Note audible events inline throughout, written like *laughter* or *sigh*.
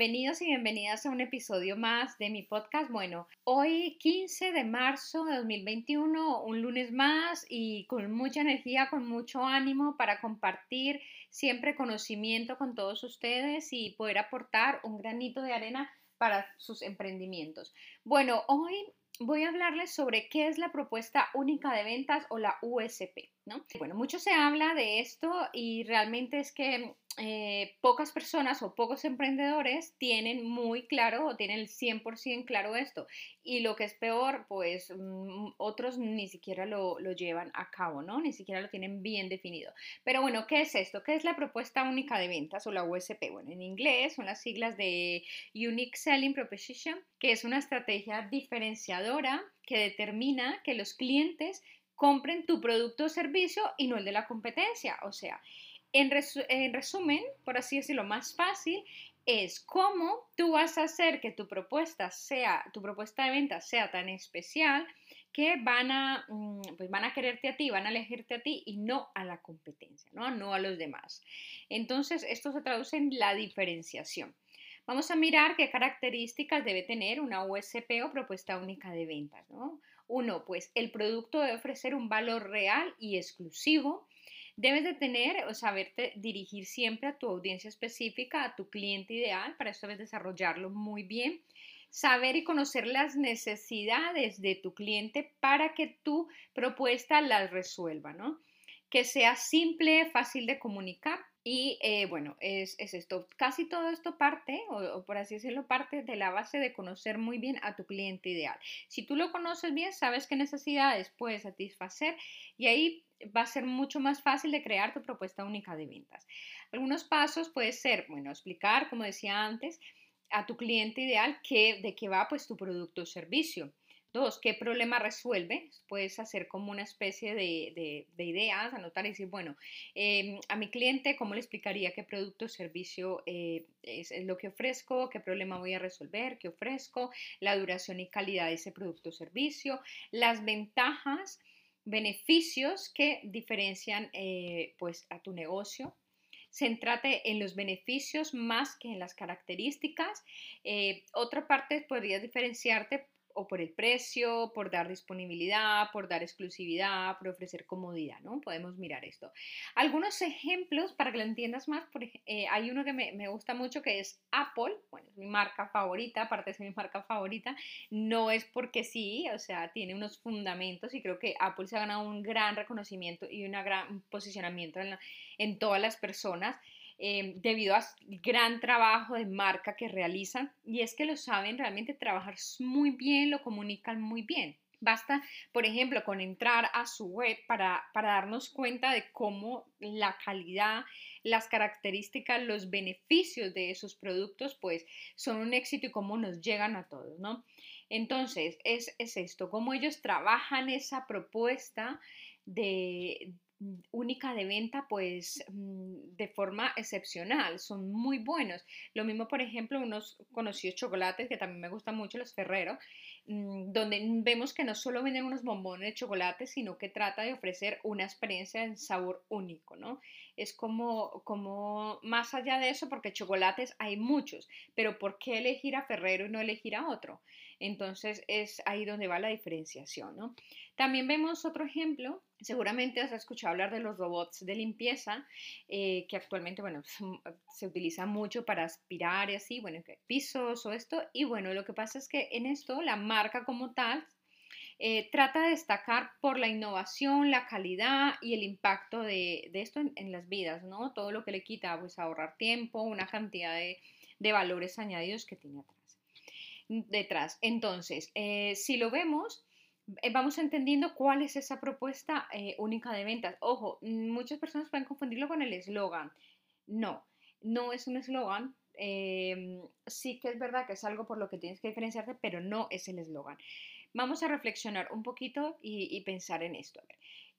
Bienvenidos y bienvenidas a un episodio más de mi podcast. Bueno, hoy 15 de marzo de 2021, un lunes más y con mucha energía, con mucho ánimo para compartir siempre conocimiento con todos ustedes y poder aportar un granito de arena para sus emprendimientos. Bueno, hoy voy a hablarles sobre qué es la propuesta única de ventas o la USP. ¿No? Bueno, mucho se habla de esto y realmente es que eh, pocas personas o pocos emprendedores tienen muy claro o tienen el 100% claro esto. Y lo que es peor, pues mm, otros ni siquiera lo, lo, llevan a cabo, ¿no? Ni siquiera lo tienen bien definido. Pero bueno, ¿qué es esto? ¿Qué es la propuesta única de ventas o la USP? Bueno, en inglés son las siglas de Unique Selling Proposition, que es una estrategia diferenciadora que determina que los clientes compren tu producto o servicio y no el de la competencia. O sea, en, resumen, por así decirlo, más fácil, es cómo tú vas a hacer que tu propuesta sea, tu propuesta de venta sea tan especial que van a, mm, pues van a quererte a ti, van a elegirte a ti y no a la competencia, ¿no? no a los demás. Entonces, esto se traduce en la diferenciación. Vamos a mirar qué características debe tener una USP o propuesta única de ventas, ¿no? Uno, pues el producto debe ofrecer un valor real y exclusivo. Debes de tener o saberte dirigir siempre a tu audiencia específica, a tu cliente ideal. Para eso debes desarrollarlo muy bien. Saber y conocer las necesidades de tu cliente para que tu propuesta las resuelva, ¿no? Que sea simple, fácil de comunicar y eh, bueno, es, esto. Casi todo esto parte, o, por así decirlo, parte de la base de conocer muy bien a tu cliente ideal. Si tú lo conoces bien, sabes qué necesidades puedes satisfacer y ahí va a ser mucho más fácil de crear tu propuesta única de ventas. Algunos pasos puede ser, bueno, explicar, como decía antes, a tu cliente ideal qué, de qué va pues tu producto o servicio. Dos, ¿qué problema resuelve? Puedes hacer como una especie de, ideas, anotar y decir, bueno, em, a mi cliente, ¿cómo le explicaría qué producto o servicio eh, es, lo que ofrezco? ¿Qué problema voy a resolver? ¿Qué ofrezco? La duración y calidad de ese producto o servicio. Las ventajas, beneficios que diferencian eh, pues a tu negocio céntrate en los beneficios más que en las características. Eh, otra parte podrías diferenciarte o por el precio, por dar disponibilidad, por dar exclusividad, por ofrecer comodidad, ¿no? Podemos mirar esto. Algunos ejemplos para que lo entiendas más, eh, hay uno que me, me, gusta mucho que es Apple, bueno, es mi marca favorita, aparte de mi marca favorita, no es porque sí, o sea, tiene unos fundamentos y creo que Apple se ha ganado un gran reconocimiento y un gran posicionamiento en, en todas las personas. Em, debido al gran trabajo de marca que realizan y es que lo saben realmente trabajar muy bien, lo comunican muy bien. Basta, por ejemplo, con entrar a su web para, para darnos cuenta de cómo la calidad, las características, los beneficios de esos productos, pues son un éxito y cómo nos llegan a todos, ¿no? Entonces, es, es esto, cómo ellos trabajan esa propuesta de, única de venta pues mm, de forma excepcional, son muy buenos. Lo mismo, por ejemplo, unos conocidos chocolates que también me gustan mucho, los Ferrero, mm, donde vemos que no solo venden unos bombones de chocolate, sino que trata de ofrecer una experiencia en sabor único, ¿no? Es como, como más allá de eso, porque chocolates hay muchos, pero ¿por qué elegir a Ferrero y no elegir a otro? Entonces es ahí donde va la diferenciación, ¿no? También vemos otro ejemplo, seguramente has escuchado hablar de los robots de limpieza, eh, que actualmente, bueno, *laughs* se utiliza mucho para aspirar y así, bueno, pisos o esto, y bueno, lo que pasa es que en esto la marca como tal eh, trata de destacar por la innovación, la calidad y el impacto de, esto en, las vidas, ¿no? Todo lo que le quita, pues ahorrar tiempo, una cantidad de, de valores añadidos que tiene atrás. Detrás. Entonces, eh, si lo vemos, eh, vamos entendiendo cuál es esa propuesta eh, única de ventas. Ojo, muchas personas pueden confundirlo con el eslogan. No, no es un eslogan. Em, sí que es verdad que es algo por lo que tienes que diferenciarte, pero no es el eslogan. Vamos a reflexionar un poquito y, pensar en esto.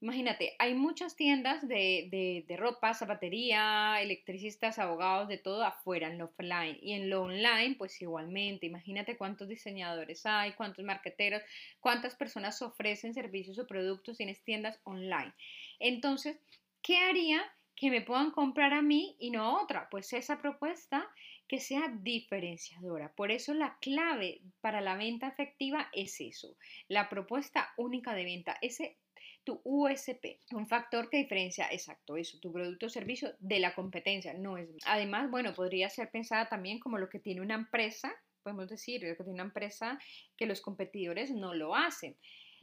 Imagínate, hay muchas tiendas de, de, ropa, zapatería, electricistas, abogados, de todo afuera, en lo offline. Y en lo online, pues igualmente, imagínate cuántos diseñadores hay, cuántos marqueteros, cuántas personas ofrecen servicios o productos en tiendas online. Entonces, ¿qué haría que me puedan comprar a mí y no a otra? Pues esa propuesta que sea diferenciadora. Por eso la clave para la venta efectiva es eso, la propuesta única de venta, ese tu USP, un factor que diferencia, exacto, eso, tu producto o servicio de la competencia. No es. Además, bueno, podría ser pensada también como lo que tiene una empresa, podemos decir, lo que tiene una empresa que los competidores no lo hacen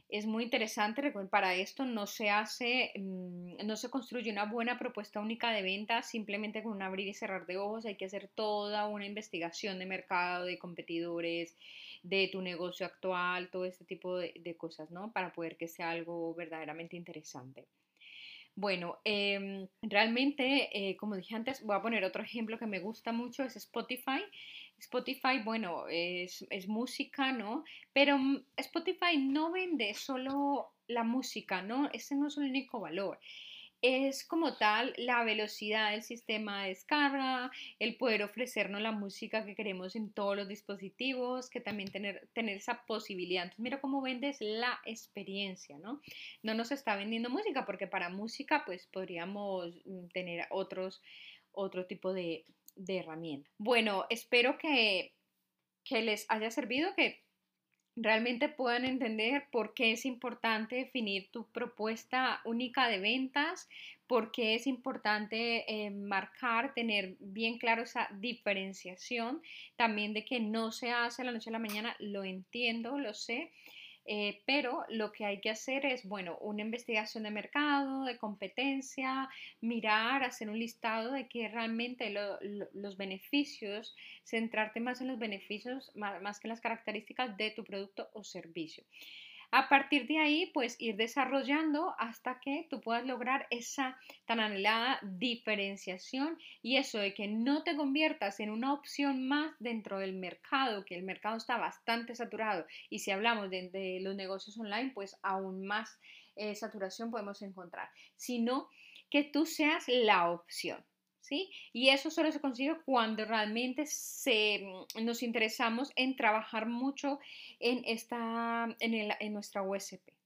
es muy interesante. Para esto no se hace, mm, no se construye una buena propuesta única de venta simplemente con un abrir y cerrar de ojos. Hay que hacer toda una investigación de mercado, de competidores, de tu negocio actual, todo este tipo de, cosas, ¿no? Para poder que sea algo verdaderamente interesante. Bueno, em, realmente, eh, como dije antes, voy a poner otro ejemplo que me gusta mucho, es Spotify. Spotify, bueno, es, música, ¿no? Pero mm, Spotify no vende solo la música, ¿no? Ese no es el único valor. Es como tal la velocidad del sistema de descarga, el poder ofrecernos la música que queremos en todos los dispositivos, que también tener, tener esa posibilidad. Entonces, mira cómo vendes la experiencia, ¿no? No nos está vendiendo música porque para música pues podríamos mm, tener otros, otro tipo de, de herramienta. Bueno, espero que, que les haya servido, que realmente puedan entender por qué es importante definir tu propuesta única de ventas, por qué es importante eh, marcar, tener bien claro esa diferenciación, también de que no se hace la noche a la mañana, lo entiendo, lo sé, eh, pero lo que hay que hacer es, bueno, una investigación de mercado, de competencia, mirar, hacer un listado de que realmente los beneficios, centrarte más en los beneficios más que en las características de tu producto o servicio. A partir de ahí, pues ir desarrollando hasta que tú puedas lograr esa tan anhelada diferenciación y eso de que no te conviertas en una opción más dentro del mercado, que el mercado está bastante saturado y si hablamos de, los negocios online, pues aún más eh, saturación podemos encontrar, sino que tú seas la opción. Y eso solo se consigue cuando realmente se, mm, nos interesamos en trabajar mucho en, esta, en, en nuestra USP.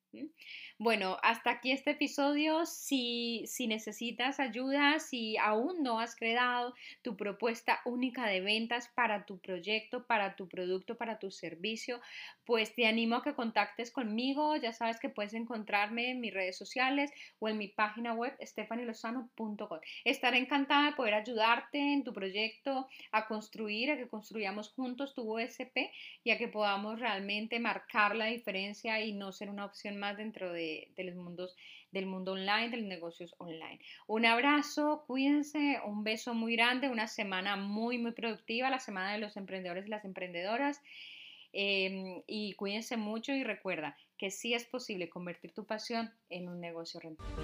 Bueno, hasta aquí este episodio. Si, si necesitas ayuda, si aún no has creado tu propuesta única de ventas para tu proyecto, para tu producto, para tu servicio, pues te animo a que contactes conmigo. Ya sabes que puedes encontrarme en mis redes sociales o en mi página web stefanilozano.com. Estaré encantada de poder ayudarte en tu proyecto a construir, a que construyamos juntos tu USP y a que podamos realmente marcar la diferencia y no ser una opción más dentro de de, los mundos, del mundo online, de los negocios online. Un abrazo, cuídense, un beso muy grande, una semana muy, muy productiva, la semana de los emprendedores y las emprendedoras. Em, y cuídense mucho y recuerda que sí es posible convertir tu pasión en un negocio rentable.